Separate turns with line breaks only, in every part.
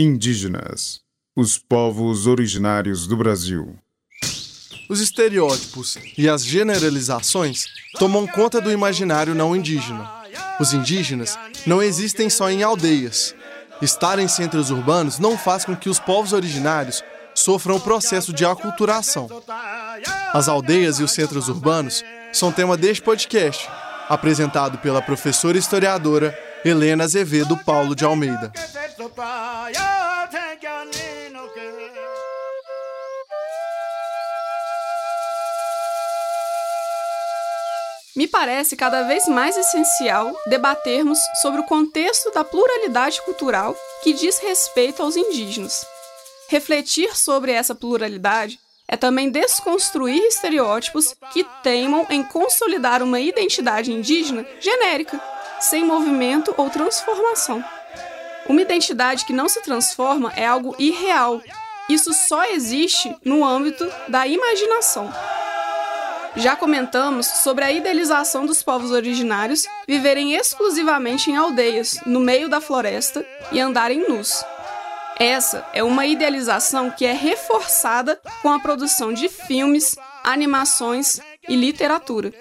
Indígenas, os povos originários do Brasil.
Os estereótipos e as generalizações tomam conta do imaginário não indígena. Os indígenas não existem só em aldeias. Estar em centros urbanos não faz com que os povos originários sofram o processo de aculturação. As aldeias e os centros urbanos são tema deste podcast, apresentado pela professora historiadora Helena Azevedo Paulo de Almeida.
Me parece cada vez mais essencial debatermos sobre o contexto da pluralidade cultural que diz respeito aos indígenas. Refletir sobre essa pluralidade é também desconstruir estereótipos que teimam em consolidar uma identidade indígena genérica, sem movimento ou transformação. Uma identidade que não se transforma é algo irreal. Isso só existe no âmbito da imaginação. Já comentamos sobre a idealização dos povos originários viverem exclusivamente em aldeias, no meio da floresta e andarem nus. Essa é uma idealização que é reforçada com a produção de filmes, animações e literatura.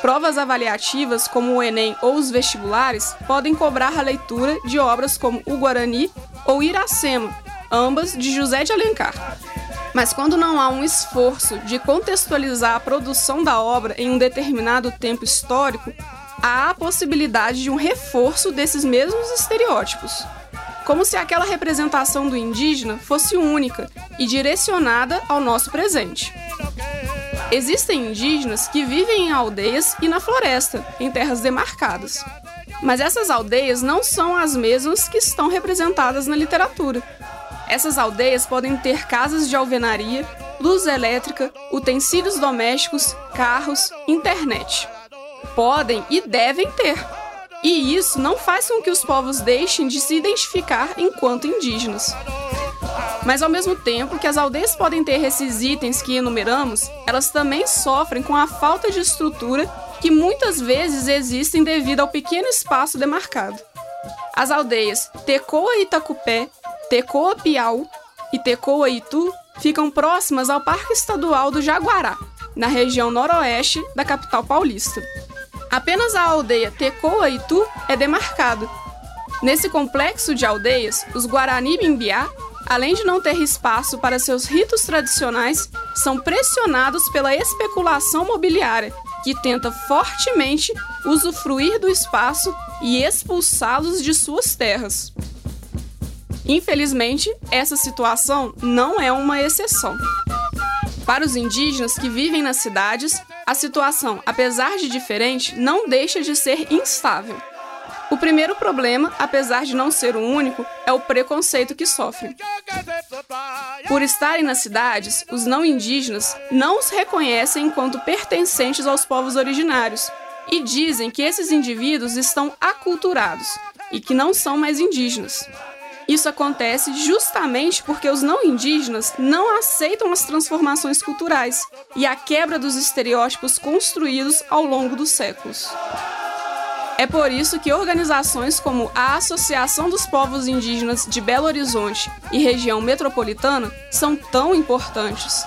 Provas avaliativas, como o Enem ou os vestibulares, podem cobrar a leitura de obras como O Guarani ou Iracema, ambas de José de Alencar. Mas quando não há um esforço de contextualizar a produção da obra em um determinado tempo histórico, há a possibilidade de um reforço desses mesmos estereótipos. Como se aquela representação do indígena fosse única e direcionada ao nosso presente. Existem indígenas que vivem em aldeias e na floresta, em terras demarcadas. Mas essas aldeias não são as mesmas que estão representadas na literatura. Essas aldeias podem ter casas de alvenaria, luz elétrica, utensílios domésticos, carros, internet. Podem e devem ter. E isso não faz com que os povos deixem de se identificar enquanto indígenas. Mas ao mesmo tempo que as aldeias podem ter esses itens que enumeramos, elas também sofrem com a falta de estrutura que muitas vezes existem devido ao pequeno espaço demarcado. As aldeias Tecoa Itacupé, Tecoa Piau e Tecoa Itu ficam próximas ao Parque Estadual do Jaguará, na região noroeste da capital paulista. Apenas a aldeia Tecoa Itu é demarcado. Nesse complexo de aldeias, os Guarani Bimbiá além de não ter espaço para seus ritos tradicionais, são pressionados pela especulação mobiliária, que tenta fortemente usufruir do espaço e expulsá-los de suas terras. Infelizmente, essa situação não é uma exceção. Para os indígenas que vivem nas cidades, a situação, apesar de diferente, não deixa de ser instável. O primeiro problema, apesar de não ser o único, é o preconceito que sofrem. Por estarem nas cidades, os não indígenas não os reconhecem enquanto pertencentes aos povos originários e dizem que esses indivíduos estão aculturados e que não são mais indígenas. Isso acontece justamente porque os não indígenas não aceitam as transformações culturais e a quebra dos estereótipos construídos ao longo dos séculos. É por isso que organizações como a Associação dos Povos Indígenas de Belo Horizonte e região metropolitana são tão importantes.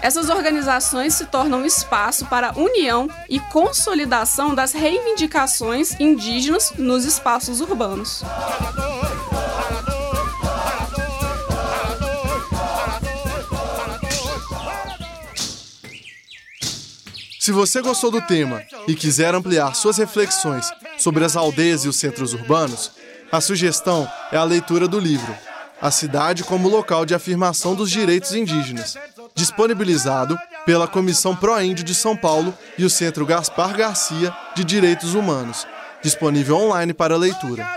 Essas organizações se tornam espaço para a união e consolidação das reivindicações indígenas nos espaços urbanos.
Se você gostou do tema e quiser ampliar suas reflexões sobre as aldeias e os centros urbanos, a sugestão é a leitura do livro A Cidade como Local de Afirmação dos Direitos Indígenas, disponibilizado pela Comissão Pro-Índio de São Paulo e o Centro Gaspar Garcia de Direitos Humanos, disponível online para leitura.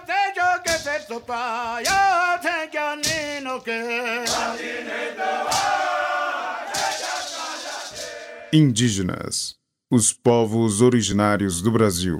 Indígenas os povos originários do Brasil.